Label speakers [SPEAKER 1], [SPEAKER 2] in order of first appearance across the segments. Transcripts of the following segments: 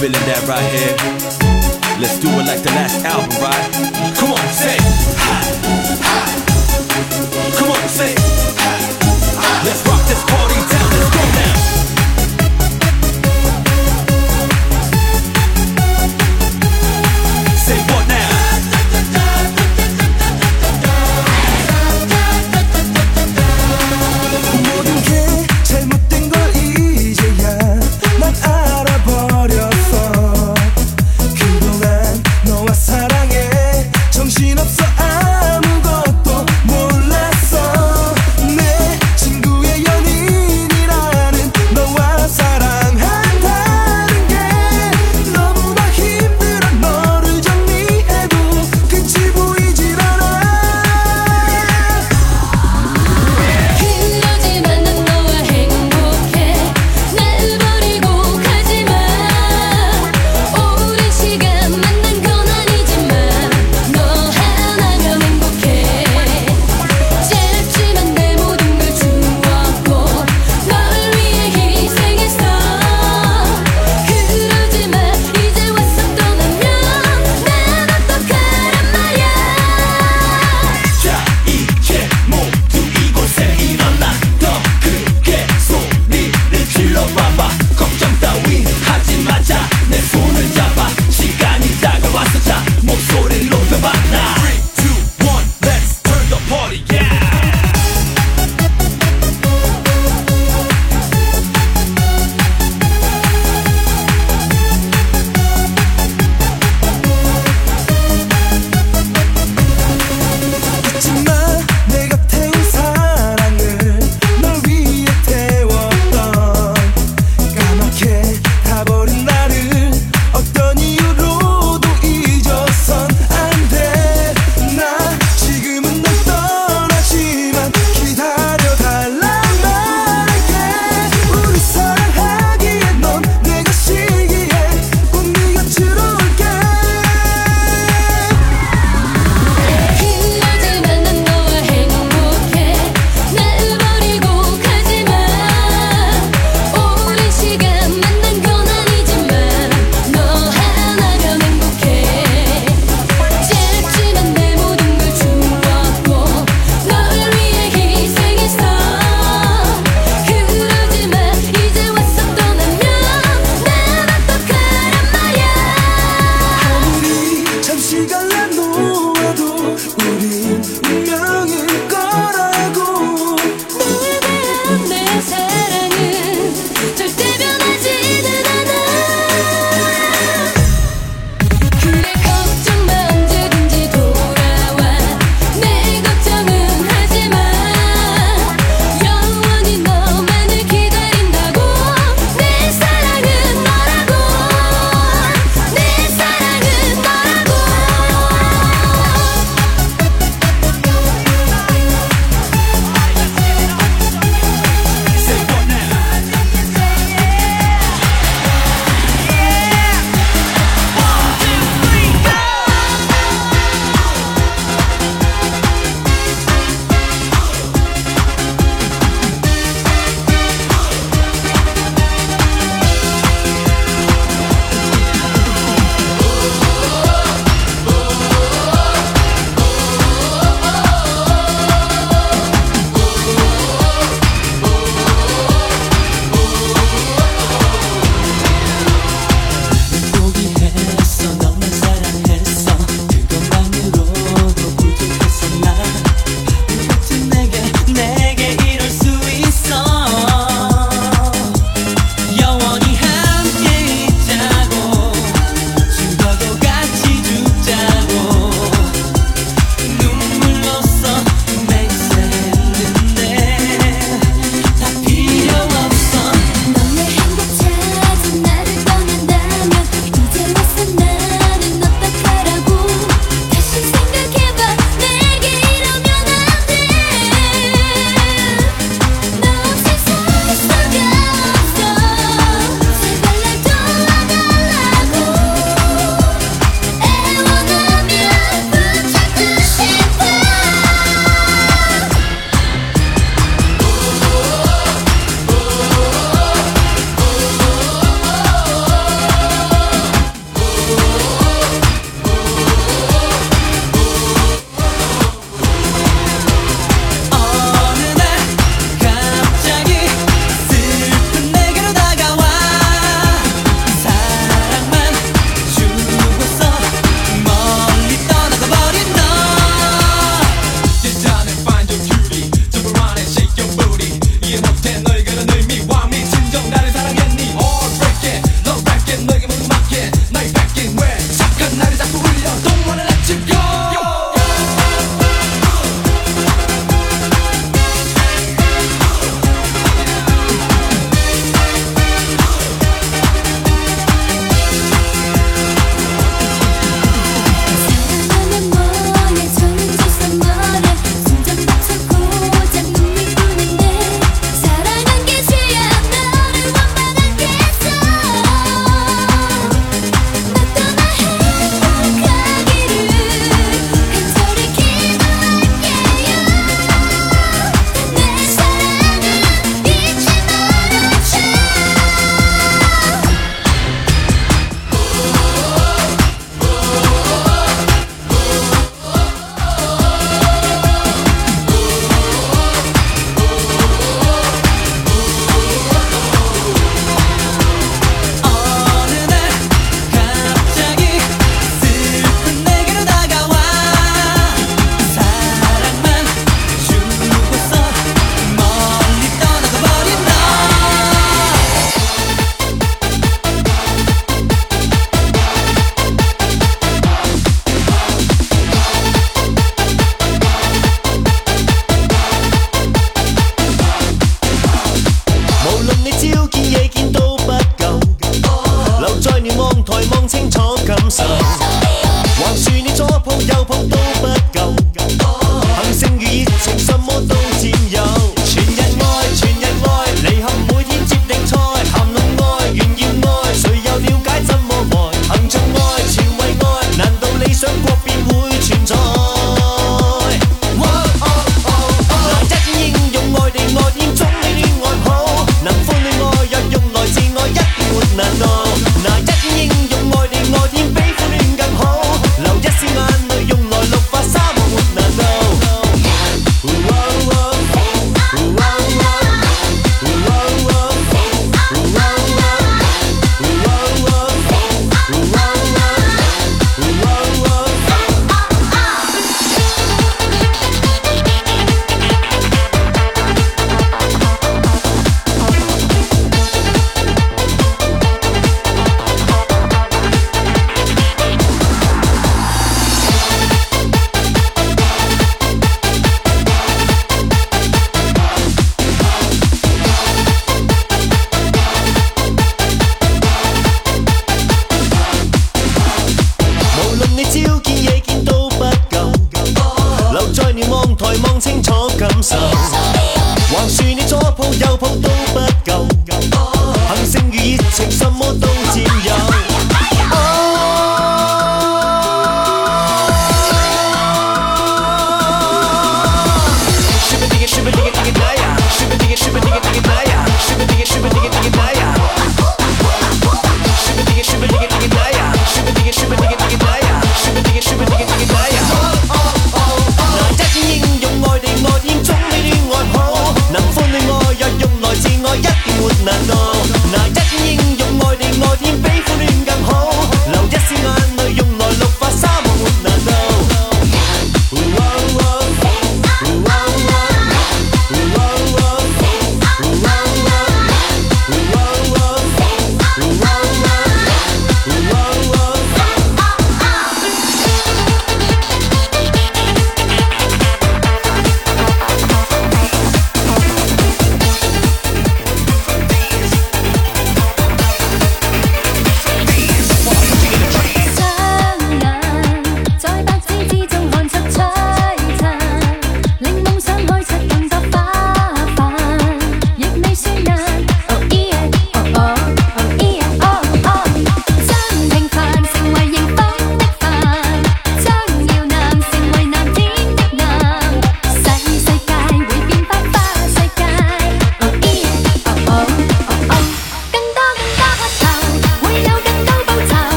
[SPEAKER 1] Feeling that right here, let's do it like the last album, right? Come on, say, ha. Come on, say. Let's rock this party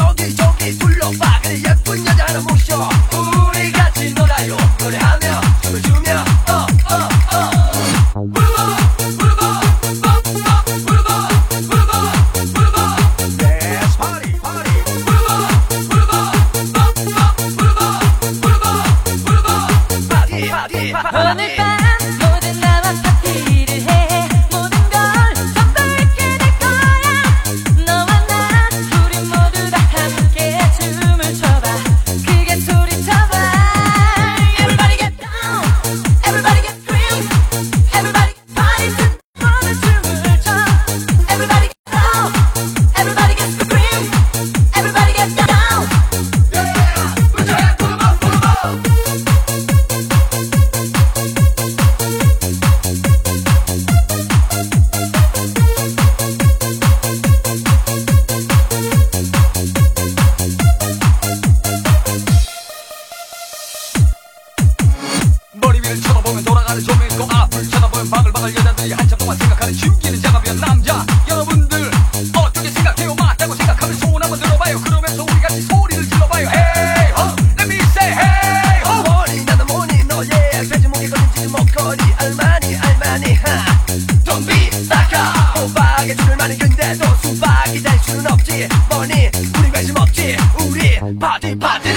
[SPEAKER 2] doggy, doggy, it, who? Party, party.